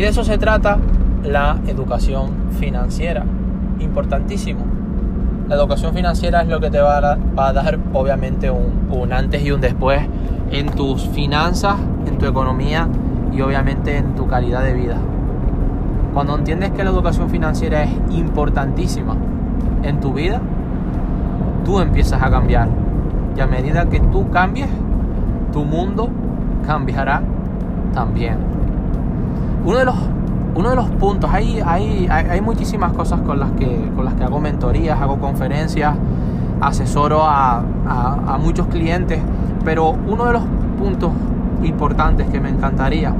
Y de eso se trata la educación financiera. Importantísimo. La educación financiera es lo que te va a, dar obviamente un, antes y un después en tus finanzas, en tu economía y obviamente en tu calidad de vida. Cuando entiendes que la educación financiera es importantísima en tu vida, tú empiezas a cambiar. Y a medida que tú cambies, tu mundo cambiará también. Uno de los uno de los puntos, hay, hay, hay, muchísimas cosas con las, que, con las que hago mentorías, hago conferencias, asesoro a, a, muchos clientes, pero uno de los puntos importantes que me encantaría,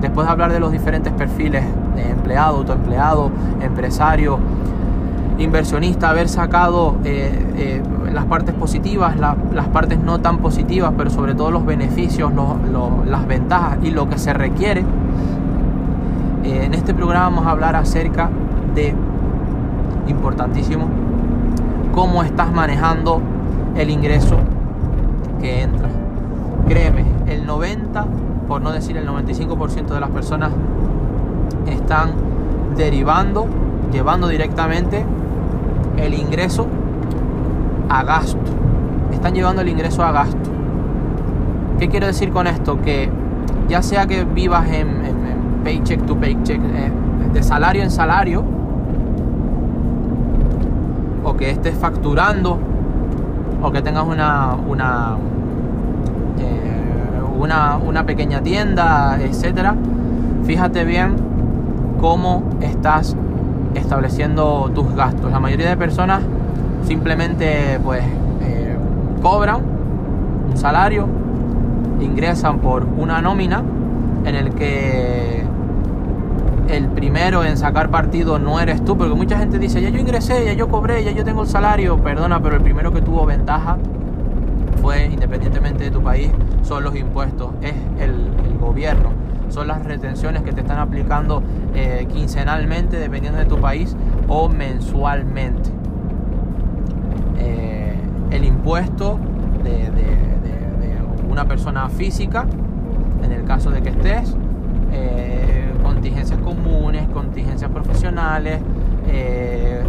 después de hablar de los diferentes perfiles de empleado, autoempleado, empresario, inversionista, haber sacado eh, eh, las partes positivas, las partes no tan positivas, pero sobre todo los beneficios, las ventajas y lo que se requiere en este programa vamos a hablar acerca de, importantísimo, cómo estás manejando el ingreso que entra. Créeme, el 90, por no decir el 95% de las personas están derivando, llevando directamente el ingreso a gasto. Están llevando el ingreso a gasto. ¿Qué quiero decir con esto? Que ya sea que vivas en paycheck to paycheck, eh, de salario en salario, o que estés facturando, o que tengas una, una, eh, una, una pequeña tienda, etcétera, fíjate bien cómo estás estableciendo tus gastos. La mayoría de personas simplemente pues eh, cobran un salario, ingresan por una nómina en el que el primero en sacar partido no eres tú, porque mucha gente dice, ya yo ingresé, ya yo cobré, ya yo tengo el salario, perdona, pero el primero que tuvo ventaja fue, independientemente de tu país, son los impuestos, es el, gobierno, son las retenciones que te están aplicando eh, quincenalmente, dependiendo de tu país, o mensualmente. Eh, el impuesto de una persona física, en el caso de que estés, eh, contingencias profesionales, eh,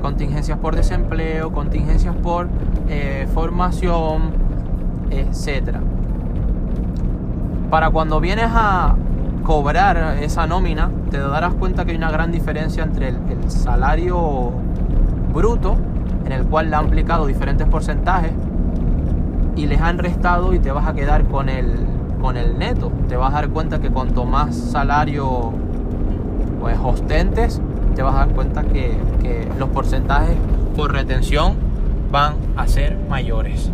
contingencias por desempleo, contingencias por eh, formación, etc. Para cuando vienes a cobrar esa nómina, te darás cuenta que hay una gran diferencia entre el, el salario bruto, en el cual le han aplicado diferentes porcentajes, y les han restado y te vas a quedar con el con el neto. Te vas a dar cuenta que cuanto más salario pues ostentes, te vas a dar cuenta que, que los porcentajes por retención van a ser mayores.